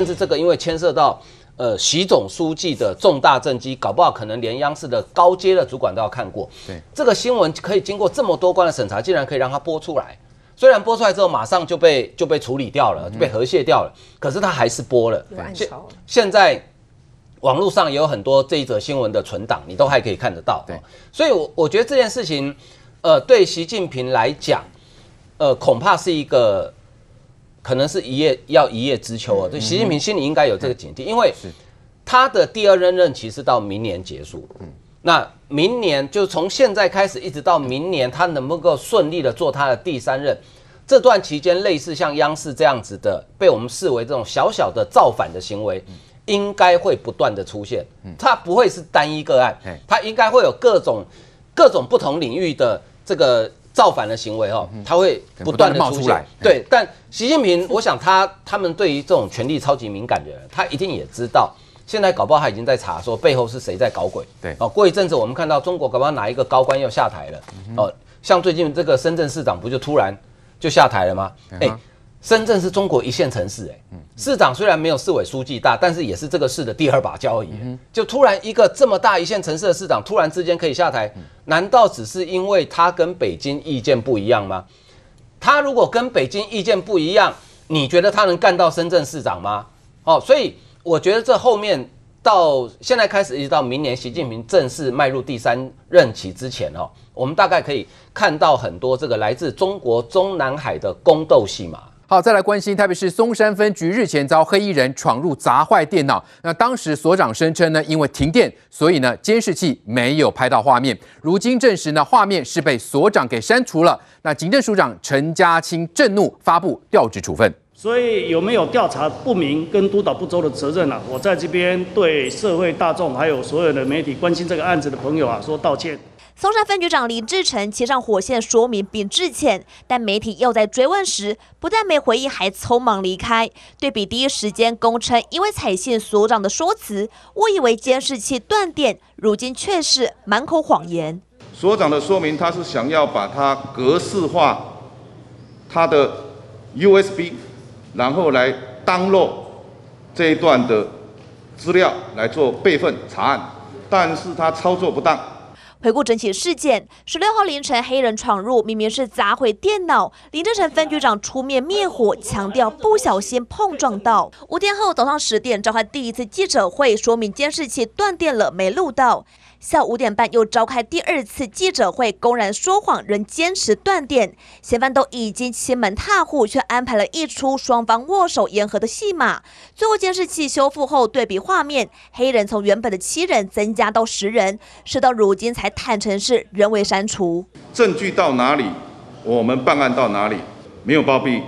甚至这个因为牵涉到呃习总书记的重大政绩，搞不好可能连央视的高阶的主管都要看过。对，这个新闻可以经过这么多关的审查，竟然可以让它播出来。虽然播出来之后马上就被就被处理掉了，就被和卸掉了，可是他还是播了。现现在网络上也有很多这一则新闻的存档，你都还可以看得到。对，所以，我我觉得这件事情，呃，对习近平来讲，呃，恐怕是一个可能是一叶要一叶知秋啊。对，习近平心里应该有这个警惕，因为他的第二任任期是到明年结束。嗯。那明年就从现在开始一直到明年，他能不能够顺利的做他的第三任？这段期间，类似像央视这样子的，被我们视为这种小小的造反的行为，应该会不断的出现。它不会是单一个案，它应该会有各种各种不同领域的这个造反的行为哦，它会不断的出现。对，但习近平，我想他他们对于这种权力超级敏感的人，他一定也知道。现在搞不好他已经在查，说背后是谁在搞鬼。对哦，过一阵子我们看到中国搞不好哪一个高官要下台了。哦，像最近这个深圳市长不就突然就下台了吗？哎，深圳是中国一线城市，哎，市长虽然没有市委书记大，但是也是这个市的第二把交椅。就突然一个这么大一线城市的市长突然之间可以下台，难道只是因为他跟北京意见不一样吗？他如果跟北京意见不一样，你觉得他能干到深圳市长吗？哦，所以。我觉得这后面到现在开始，一直到明年习近平正式迈入第三任期之前哦，我们大概可以看到很多这个来自中国中南海的宫斗戏码。好，再来关心，特别是松山分局日前遭黑衣人闯入砸坏电脑，那当时所长声称呢，因为停电，所以呢监视器没有拍到画面。如今证实呢，画面是被所长给删除了。那警政署长陈家清震怒，发布调职处分。所以有没有调查不明跟督导不周的责任呢、我在这边对社会大众还有所有的媒体关心这个案子的朋友啊说道歉。松山分局长林志成骑上火线说明并致歉，但媒体又在追问时，不但没回应，还匆忙离开。对比第一时间供称因为采信所长的说辞，误以为监视器断电，如今却是满口谎言。所长的说明，他是想要把它格式化，他的 USB。然后来 download 这一段的资料来做备份查案，但是他操作不当。回顾整起事件，十六号凌晨黑人闯入，明明是砸毁电脑。林志成分局长出面灭火，强调不小心碰撞到。五天后早上十点召开第一次记者会，说明监视器断电了，没录到。下午五点半又召开第二次记者会，公然说谎，仍坚持断电。嫌犯都已经欺门踏户，却安排了一出双方握手言和的戏码。最后监视器修复后对比画面，黑人从原本的七人增加到十人，事到如今才坦承是人为删除。证据到哪里，我们办案到哪里，没有包庇。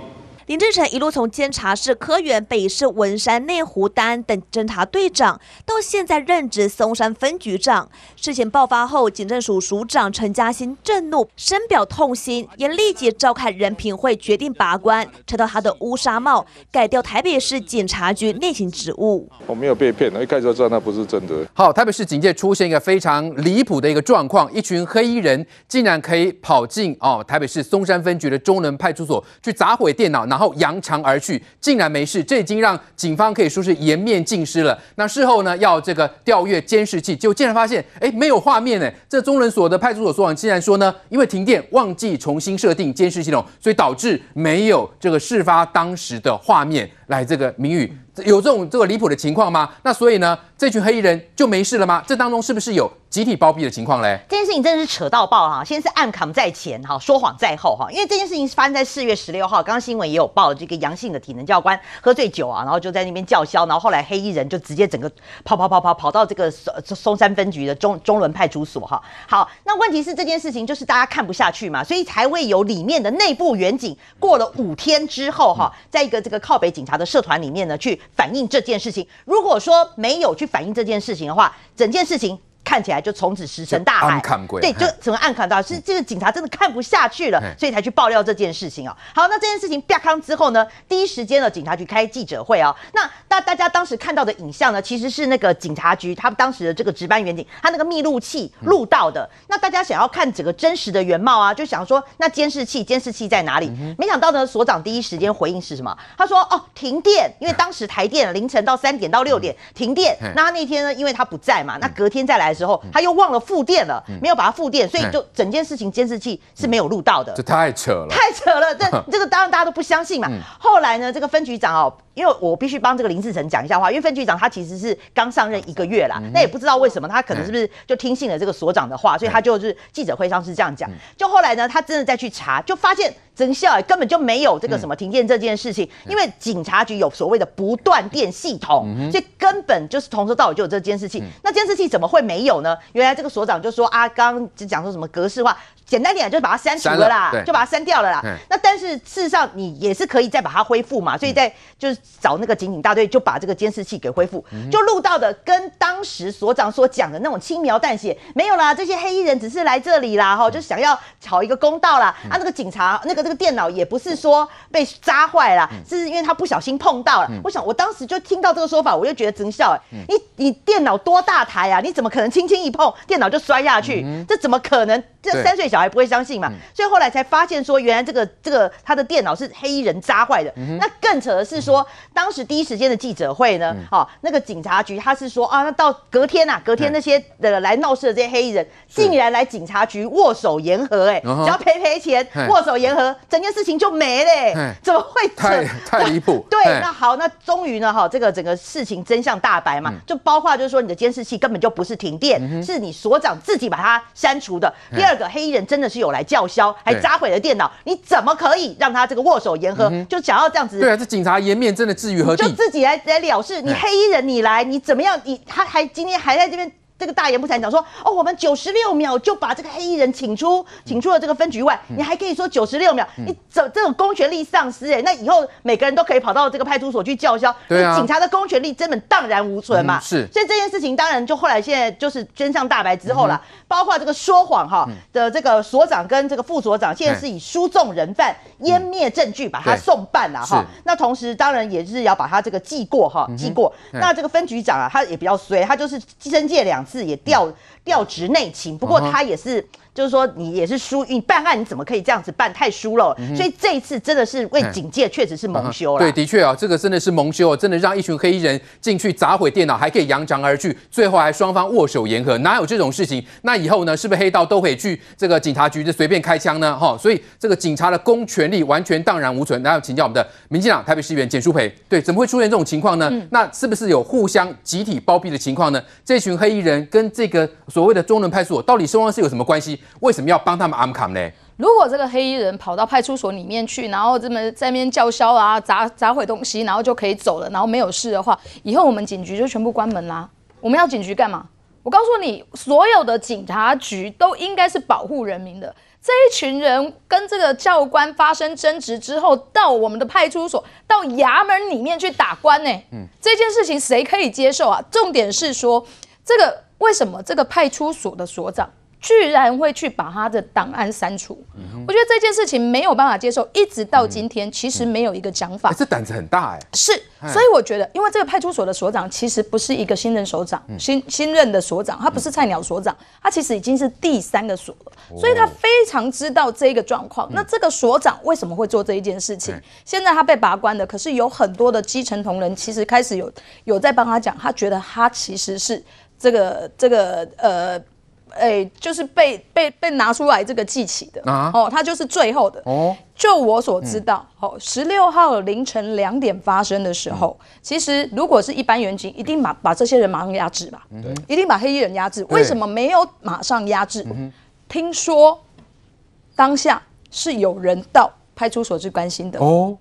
林志成一路从监察室科员、北市文山、内湖、丹等侦查队长，到现在任职松山分局长。事情爆发后，警政署署长陈嘉欣震怒，深表痛心，也立即召开人评会，决定拔关，拆掉他的乌纱帽，改掉台北市警察局内勤职务。我没有被骗，一开始就知道那不是真的。好，台北市警界出现一个非常离谱的一个状况，一群黑衣人竟然可以跑进哦台北市松山分局的中仑派出所去砸毁电脑。然后扬长而去，竟然没事，这已经让警方可以说是颜面尽失了。那事后呢，要这个调阅监视器，就竟然发现，哎，没有画面呢。这中人所的派出所所长竟然说呢，因为停电，忘记重新设定监视系统，所以导致没有这个事发当时的画面。来，这个明宇有这种这个离谱的情况吗？那所以呢，这群黑衣人就没事了吗？这当中是不是有？集体包庇的情况嘞，这件事情真的是扯到爆哈！先是暗扛在前哈，说谎在后哈。因为这件事情是发生在四月十六号，刚刚新闻也有报，这个杨姓的体能教官喝醉酒啊，然后就在那边叫嚣，然后后来黑衣人就直接整个跑跑跑跑跑到这个松松山分局的中中仑派出所哈。好，那问题是这件事情就是大家看不下去嘛，所以才会有里面的内部远景过了五天之后哈，在一个这个靠北警察的社团里面呢去反映这件事情。如果说没有去反映这件事情的话，整件事情。看起来就从此石沉大海，对，就整个暗砍到是这个警察真的看不下去了，所以才去爆料这件事情哦。好，那这件事情曝光之后呢，第一时间呢，警察局开记者会哦。那那大家当时看到的影像呢，其实是那个警察局他们当时的这个值班员警，他那个密录器录到的。那大家想要看整个真实的原貌啊，就想说那监视器监视器在哪里？没想到呢，所长第一时间回应是什么？他说哦，停电，因为当时台电凌晨到三点到六点停电。那他那天呢，因为他不在嘛，那隔天再来。时候他又忘了复电了，没有把它复电，所以就整件事情监视器是没有录到的。这太扯了，太扯了！这 这个当然大家都不相信嘛。后来呢，这个分局长哦，因为我必须帮这个林志成讲一下话，因为分局长他其实是刚上任一个月啦，那也不知道为什么他可能是不是就听信了这个所长的话，所以他就是记者会上是这样讲。就后来呢，他真的再去查，就发现。真相根本就没有这个什么停电这件事情，因为警察局有所谓的不断电系统，所以根本就是从头到尾就有这监视器。那监视器怎么会没有呢？原来这个所长就说啊，刚刚就讲说什么格式化，简单点就是把它删除了啦，就把它删掉了啦。那但是事实上你也是可以再把它恢复嘛，所以在就是找那个警警大队就把这个监视器给恢复，就录到的跟当时所长所讲的那种轻描淡写，没有啦，这些黑衣人只是来这里啦，哈，就想要讨一个公道啦。啊，那个警察那个。这个电脑也不是说被扎坏了，是因为他不小心碰到了。我想，我当时就听到这个说法，我就觉得真笑哎！你你电脑多大台啊？你怎么可能轻轻一碰电脑就摔下去？这怎么可能？这三岁小孩不会相信嘛？所以后来才发现说，原来这个这个他的电脑是黑衣人扎坏的。那更扯的是说，当时第一时间的记者会呢，哦，那个警察局他是说啊，那到隔天呐，隔天那些的来闹事的这些黑衣人，竟然来警察局握手言和，哎，只要赔赔钱，握手言和。整件事情就没了，欸，怎么会太太离谱？对，那好，那终于呢，哈，这个整个事情真相大白嘛，嗯、就包括就是说你的监视器根本就不是停电，嗯、是你所长自己把它删除的。嗯、第二个，黑衣人真的是有来叫嚣，还砸毁了电脑，你怎么可以让他这个握手言和？嗯、就想要这样子？对啊，这警察颜面真的至于何地？就自己来来了事，你黑衣人你来，你怎么样？你他还今天还在这边。这个大言不惭讲说哦，我们九十六秒就把这个黑衣人请出，请出了这个分局外，嗯、你还可以说九十六秒，嗯、你这这种公权力丧失哎，那以后每个人都可以跑到这个派出所去叫嚣，对啊，警察的公权力根本荡然无存嘛。嗯、是，所以这件事情当然就后来现在就是真相大白之后了，嗯、包括这个说谎哈的这个所长跟这个副所长，现在是以输送人犯、湮灭证据把他送办了哈。那同时当然也是要把他这个记过哈，记过。嗯、那这个分局长啊，他也比较衰，他就是申诫两次也调调职内勤，不过他也是。就是说，你也是疏，你办案你怎么可以这样子办？太疏了。嗯、所以这一次真的是为警界，确实是蒙羞了。对，的确啊，这个真的是蒙羞，真的让一群黑衣人进去砸毁电脑，还可以扬长而去，最后还双方握手言和，哪有这种事情？那以后呢，是不是黑道都可以去这个警察局就随便开枪呢？哈，所以这个警察的公权力完全荡然无存。那要请教我们的民进党台北市议员简淑培，对，怎么会出现这种情况呢？嗯、那是不是有互相集体包庇的情况呢？这群黑衣人跟这个所谓的中仑派出所到底双方是有什么关系？为什么要帮他？那么安卡呢？如果这个黑衣人跑到派出所里面去，然后这么在那边叫嚣啊，砸砸毁东西，然后就可以走了，然后没有事的话，以后我们警局就全部关门啦。我们要警局干嘛？我告诉你，所有的警察局都应该是保护人民的。这一群人跟这个教官发生争执之后，到我们的派出所、到衙门里面去打官呢？嗯，这件事情谁可以接受啊？重点是说，这个为什么这个派出所的所长？居然会去把他的档案删除，嗯、我觉得这件事情没有办法接受，一直到今天，其实没有一个讲法。这胆子很大哎、欸。是，所以我觉得，因为这个派出所的所长其实不是一个新任所长，嗯、新新任的所长，他不是菜鸟所长，他其实已经是第三个所所以他非常知道这个状况。嗯、那这个所长为什么会做这一件事情？嗯、现在他被拔关了，可是有很多的基层同仁其实开始有有在帮他讲，他觉得他其实是这个这个呃。哎、欸，就是被被被拿出来这个记起的啊，哦，他就是最后的哦。就我所知道，哦、嗯，十六号凌晨两点发生的时候，嗯、其实如果是一般员警，一定把把这些人马上压制吧，一定把黑衣人压制。为什么没有马上压制？嗯、听说当下是有人到派出所去关心的哦。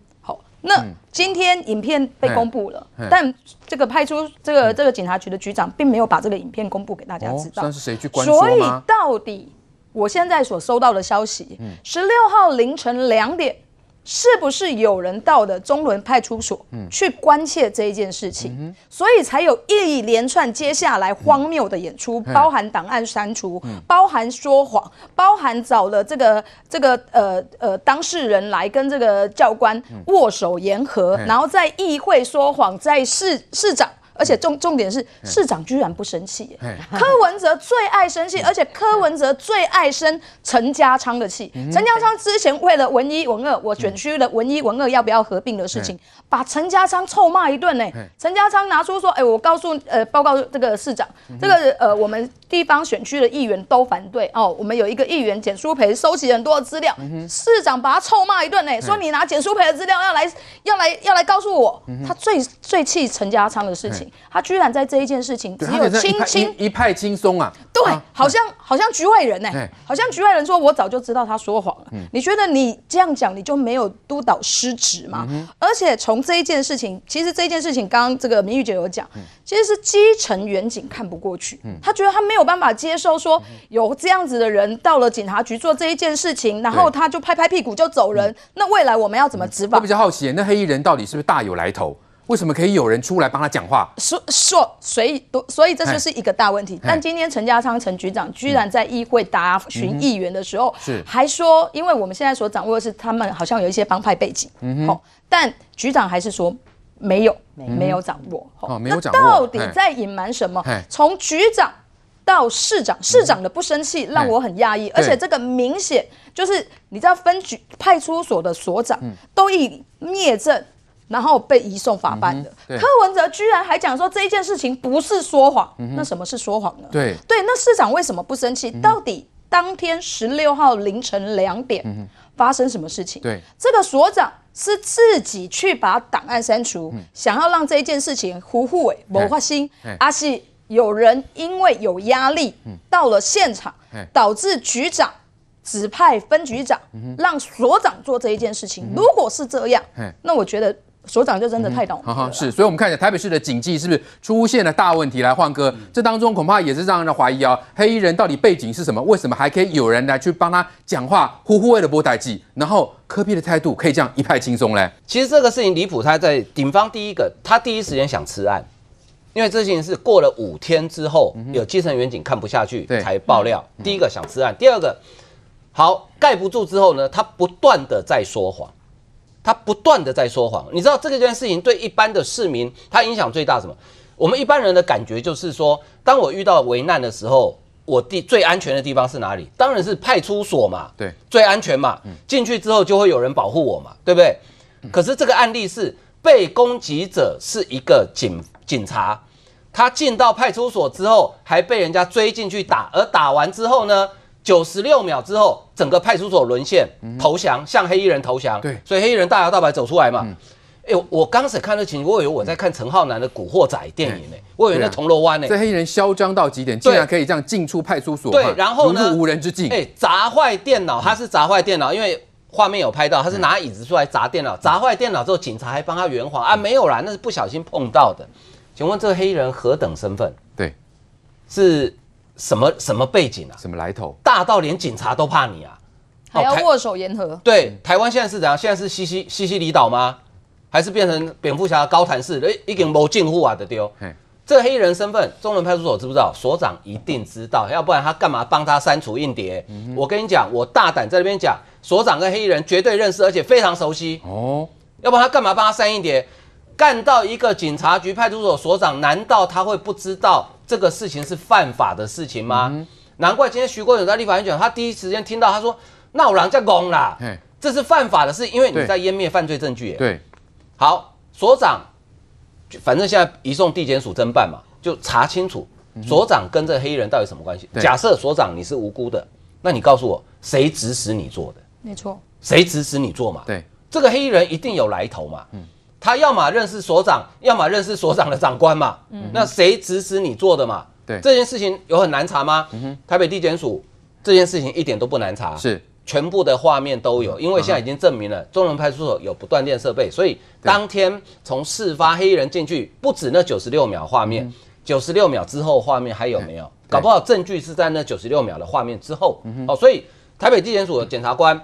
那今天影片被公布了，嗯、但这个派出这个这个警察局的局长并没有把这个影片公布给大家知道。哦、是谁去关？所以到底我现在所收到的消息，十六号凌晨两点，是不是有人到的中伦派出所去关切这一件事情，嗯、所以才有一连串接下来荒谬的演出，嗯、包含档案删除，嗯、包含说谎，包含找了这个这个呃呃当事人来跟这个教官握手言和，嗯、然后在议会说谎，在市市长。而且重重点是市长居然不生气，柯文哲最爱生气，而且柯文哲最爱生陈家昌的气。陈家昌之前为了文一文二，我选区的文一文二要不要合并的事情，把陈家昌臭骂一顿呢。陈家昌拿出说，哎，我告诉呃报告这个市长，这个呃我们地方选区的议员都反对。哦，我们有一个议员简书培收集很多的资料，市长把他臭骂一顿呢，说你拿简书培的资料要来要来要来告诉我，他最最气陈家昌的事情。他居然在这一件事情只有轻轻一派轻松啊！对，好像好像局外人呢，好像局外人说，我早就知道他说谎了。你觉得你这样讲，你就没有督导失职吗？而且从这一件事情，其实这一件事情，刚刚这个明玉姐有讲，其实是基层远景看不过去，他觉得他没有办法接受说有这样子的人到了警察局做这一件事情，然后他就拍拍屁股就走人。那未来我们要怎么执法？我比较好奇，那黑衣人到底是不是大有来头？为什么可以有人出来帮他讲话？说说，所以都所以这就是一个大问题。但今天陈家昌陈局长居然在议会答询议员的时候，是还说，因为我们现在所掌握的是他们好像有一些帮派背景，嗯哼，但局长还是说没有，没有掌握，哦，没有掌握。到底在隐瞒什么？从局长到市长，市长的不生气让我很讶异，而且这个明显就是你知道分局派出所的所长都以灭证。然后被移送法办的，嗯、柯文哲居然还讲说这一件事情不是说谎，嗯、那什么是说谎呢？对。对，那市长为什么不生气？嗯、到底当天十六号凌晨两点发生什么事情？这个所长是自己去把档案删除，嗯、想要让这一件事情糊糊诶没发生，而是有人因为有压力到了现场，嗯、导致局长指派分局长、让所长做这一件事情。如果是这样，嗯、那我觉得。所长就真的太懂了、嗯。好好是，所以我们看一下台北市的警纪是不是出现了大问题？来，焕哥，嗯、这当中恐怕也是让人怀疑啊、哦，黑衣人到底背景是什么？为什么还可以有人来去帮他讲话，呼呼为了波代记，然后科比的态度可以这样一派轻松嘞？其实这个事情离谱，他在警方第一个，他第一时间想吃案，因为这件事过了五天之后，嗯、有基层员警看不下去才爆料。对第一个想吃案，第二个好盖不住之后呢，他不断的在说谎。他不断的在说谎，你知道这个件事情对一般的市民，他影响最大什么？我们一般人的感觉就是说，当我遇到危难的时候，我地最安全的地方是哪里？当然是派出所嘛，对，最安全嘛。进去之后就会有人保护我嘛，对不对？可是这个案例是被攻击者是一个警警察，他进到派出所之后还被人家追进去打，而打完之后呢？九十六秒之后，整个派出所沦陷，投降，向黑衣人投降。对，所以黑衣人大摇大摆走出来嘛。哎，我刚才看的情景，我以为我在看陈浩南的《古惑仔》电影呢，我以为在铜锣湾呢。这黑衣人嚣张到极点，竟然可以这样进出派出所，对，然后呢，无人之境。哎，砸坏电脑，他是砸坏电脑，因为画面有拍到，他是拿椅子出来砸电脑，砸坏电脑之后，警察还帮他圆谎啊，没有啦，那是不小心碰到的。请问这个黑衣人何等身份？对，是。什么什么背景啊？什么来头？大到连警察都怕你啊！还要握手言和？对，台湾现在是怎样？现在是西西西西里岛吗？还是变成蝙蝠侠高谭市？哎，已经没近乎啊的丢。嘿这个黑人身份，中仑派出所知不知道？所长一定知道，要不然他干嘛帮他删除硬碟？嗯、我跟你讲，我大胆在那边讲，所长跟黑衣人绝对认识，而且非常熟悉。哦，要不然他干嘛帮他删硬碟？干到一个警察局派出所所长，难道他会不知道？这个事情是犯法的事情吗？嗯、难怪今天徐国勇在立法院讲，他第一时间听到他说：“那我让人家攻啦，这是犯法的事，因为你在湮灭犯罪证据。”对，好，所长，反正现在移送地检署侦办嘛，就查清楚所长跟这个黑衣人到底什么关系。假设所长你是无辜的，那你告诉我，谁指使你做的？没错，谁指使你做嘛？对，这个黑衣人一定有来头嘛。嗯。他要么认识所长，要么认识所长的长官嘛。嗯，那谁指使你做的嘛？对，这件事情有很难查吗？嗯，台北地检署这件事情一点都不难查，是。全部的画面都有，因为现在已经证明了中仑派出所有不断电设备，所以当天从事发黑衣人进去，不止那九十六秒画面，九十六秒之后画面还有没有？搞不好证据是在那九十六秒的画面之后。哦，所以台北地检署的检察官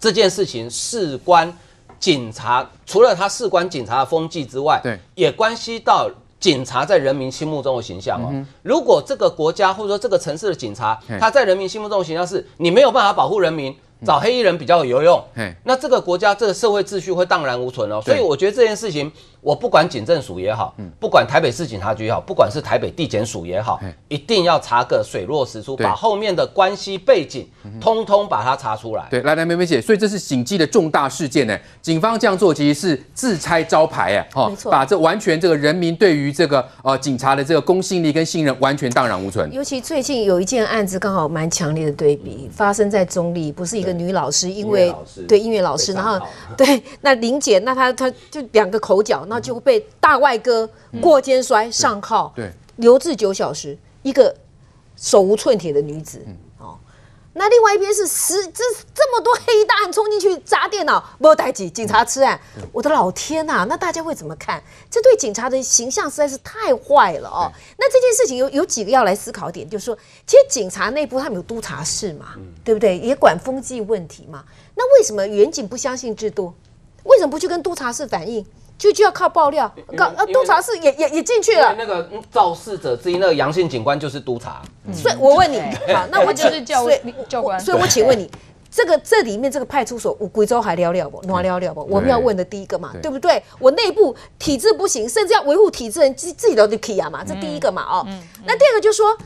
这件事情事关警察，除了他事关警察的风纪之外，对，也关系到警察在人民心目中的形象哦。嗯、如果这个国家或者说这个城市的警察，他在人民心目中的形象是你没有办法保护人民。找黑衣人比较有用，那这个国家这个社会秩序会荡然无存哦。所以我觉得这件事情，我不管警政署也好，不管台北市警察局也好，不管是台北地检署也好，一定要查个水落石出，把后面的关系背景通通把它查出来。对，来来，梅梅姐，所以这是警纪的重大事件呢。警方这样做其实是自拆招牌哎，哈，把这完全这个人民对于这个呃警察的这个公信力跟信任完全荡然无存。尤其最近有一件案子刚好蛮强烈的对比，发生在中立，不是一个。女老师因为对音乐老师，然后对那林姐，那她她就两个口角，那就被大外哥过肩摔上铐，对，留置九小时，一个手无寸铁的女子。哦那另外一边是十这这么多黑衣大汉冲进去砸电脑，没有代志，警察吃案。我的老天呐、啊，那大家会怎么看？这对警察的形象实在是太坏了哦。那这件事情有有几个要来思考点，就是说，其实警察内部他们有督察室嘛，对不对？也管风纪问题嘛。那为什么远警不相信制度？为什么不去跟督察室反映？就就要靠爆料，告呃，督察室也也也进去了。那个肇事者之一，那个阳性警官就是督察。所以，我问你，好，那我就是教教官。所以我请问你，这个这里面这个派出所，我贵州还聊聊不？哪聊聊不？我们要问的第一个嘛，对不对？我内部体制不行，甚至要维护体制人自自己都得 key 啊嘛，这第一个嘛哦。那第二个就是说，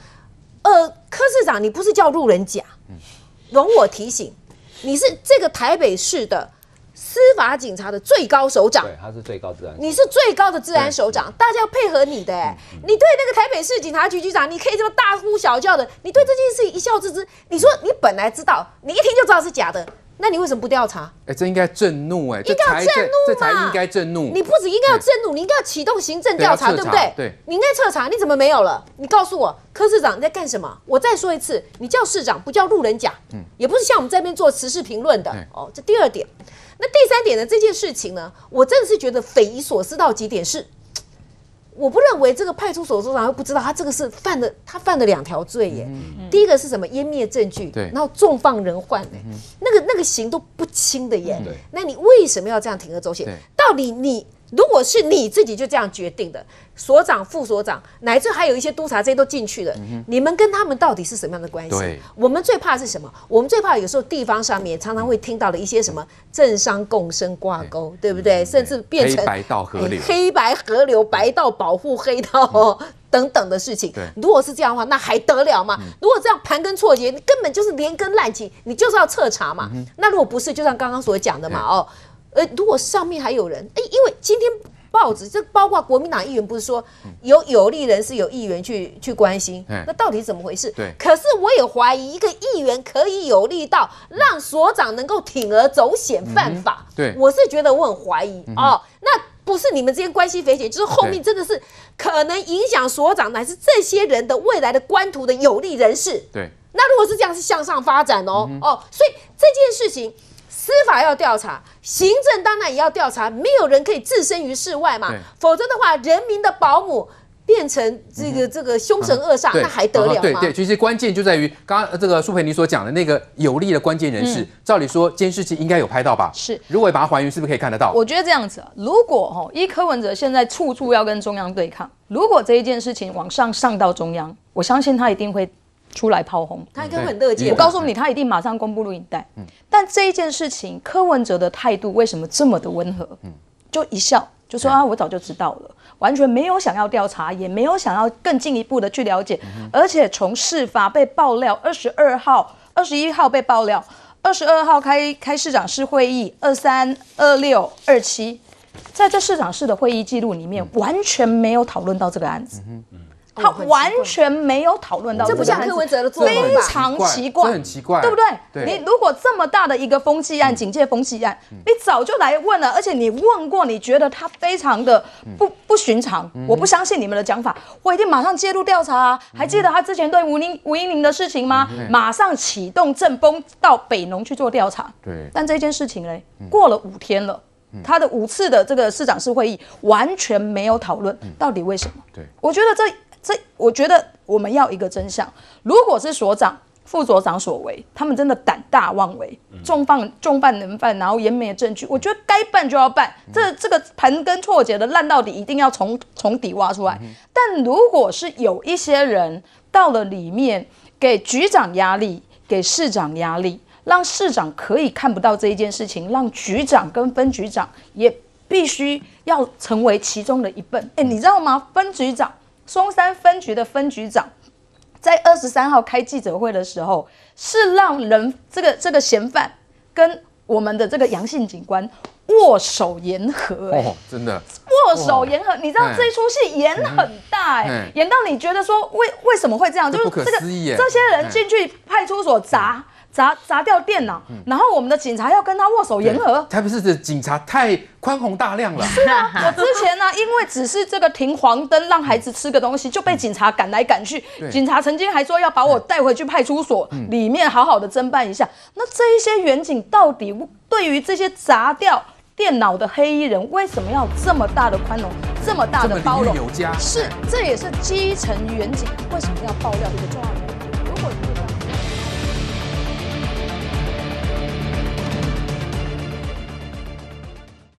呃，柯市长，你不是叫路人甲？容我提醒，你是这个台北市的。司法警察的最高首长，对，他是最高治安，你是最高的治安首长，大家要配合你的。哎，你对那个台北市警察局局长，你可以这么大呼小叫的，你对这件事一笑置之。你说你本来知道，你一听就知道是假的，那你为什么不调查？哎，这应该震怒哎，应该要震怒嘛，这才应该震怒。你不止应该要震怒，你应该要启动行政调查，对不对？对，你应该彻查，你怎么没有了？你告诉我，柯市长你在干什么？我再说一次，你叫市长不叫路人甲，嗯，也不是像我们这边做时事评论的哦。这第二点。那第三点呢？这件事情呢，我真的是觉得匪夷所思到极点。是，我不认为这个派出所所长会不知道，他这个是犯了，他犯了两条罪耶。嗯、第一个是什么？湮灭证据，对，然后纵放人寰，嗯、那个那个刑都不轻的耶。嗯、那你为什么要这样铤而走险？到底你？如果是你自己就这样决定的，所长、副所长，乃至还有一些督察，这些都进去了，嗯、你们跟他们到底是什么样的关系？我们最怕是什么？我们最怕有时候地方上面常常会听到的一些什么政商共生挂钩，对，对不对？甚至变成黑白道河流、黑白河流、白道保护黑道、嗯、等等的事情。对如果是这样的话，那还得了吗？嗯、如果这样盘根错节，你根本就是连根烂起，你就是要彻查嘛。嗯、那如果不是，就像刚刚所讲的嘛，哦。呃，如果上面还有人，哎，因为今天报纸这包括国民党议员，不是说有有利人士有议员去去关心，嗯、那到底怎么回事？对。可是我也怀疑，一个议员可以有利到让所长能够铤而走险犯法。嗯、对。我是觉得我很怀疑、嗯、哦。那不是你们之间关系匪浅，就是后面真的是可能影响所长乃至这些人的未来的官途的有利人士。对。那如果是这样，是向上发展哦、嗯、哦，所以这件事情。司法要调查，行政当然也要调查，没有人可以置身于事外嘛。否则的话，人民的保姆变成这个、嗯、这个凶神恶煞，啊、那还得了吗？对对，其实关键就在于刚刚这个苏培尼所讲的那个有利的关键人士。嗯、照理说，监视器应该有拍到吧？是，如果把它还原，是不是可以看得到？我觉得这样子啊，如果哈，依柯文哲现在处处要跟中央对抗，如果这一件事情往上上到中央，我相信他一定会。出来炮轰，他应该会很乐见。我告诉你，他一定马上公布录影带。嗯，但这一件事情，柯文哲的态度为什么这么的温和？嗯，就一笑，就说啊，我早就知道了，完全没有想要调查，也没有想要更进一步的去了解。而且从事发被爆料，二十二号、二十一号被爆料，二十二号开开市长室会议，二三、二六、二七，在这市长室的会议记录里面，完全没有讨论到这个案子。嗯嗯。他完全没有讨论到这，这不像柯文哲的做法，非常奇怪，很奇怪，对不对？对。你如果这么大的一个风气案，警戒风气案，嗯、你早就来问了，而且你问过，你觉得他非常的不不寻常，嗯、我不相信你们的讲法，我一定马上介入调查啊！嗯、还记得他之前对吴宁吴英玲的事情吗？嗯、马上启动政风到北农去做调查。对，但这件事情呢，过了五天了。他的五次的这个市长室会议完全没有讨论，到底为什么？对，我觉得这这，我觉得我们要一个真相。如果是所长、副所长所为，他们真的胆大妄为，重犯重犯人犯，然后湮灭证据。我觉得该办就要办，这这个盘根错节的烂到底，一定要从从底挖出来。但如果是有一些人到了里面，给局长压力，给市长压力，让市长可以看不到这一件事情，让局长跟分局长也必须要成为其中的一份。哎，你知道吗？分局长，松山分局的分局长。在二十三号开记者会的时候，是让人这个这个嫌犯跟我们的这个杨姓警官握手言和，哎、哦，真的握手言和。你知道这一出戏演很大，哎，演到你觉得说为为什么会这样？就是这个这些人进去派出所砸。砸砸掉电脑，然后我们的警察要跟他握手言和。台北市的警察太宽宏大量了。是啊，我之前呢、啊，因为只是这个停黄灯让孩子吃个东西，就被警察赶来赶去。警察曾经还说要把我带回去派出所里面好好的侦办一下。那这一些远警到底对于这些砸掉电脑的黑衣人，为什么要这么大的宽容，这么大的包容？有加。是，这也是基层远景为什么要爆料的一个重要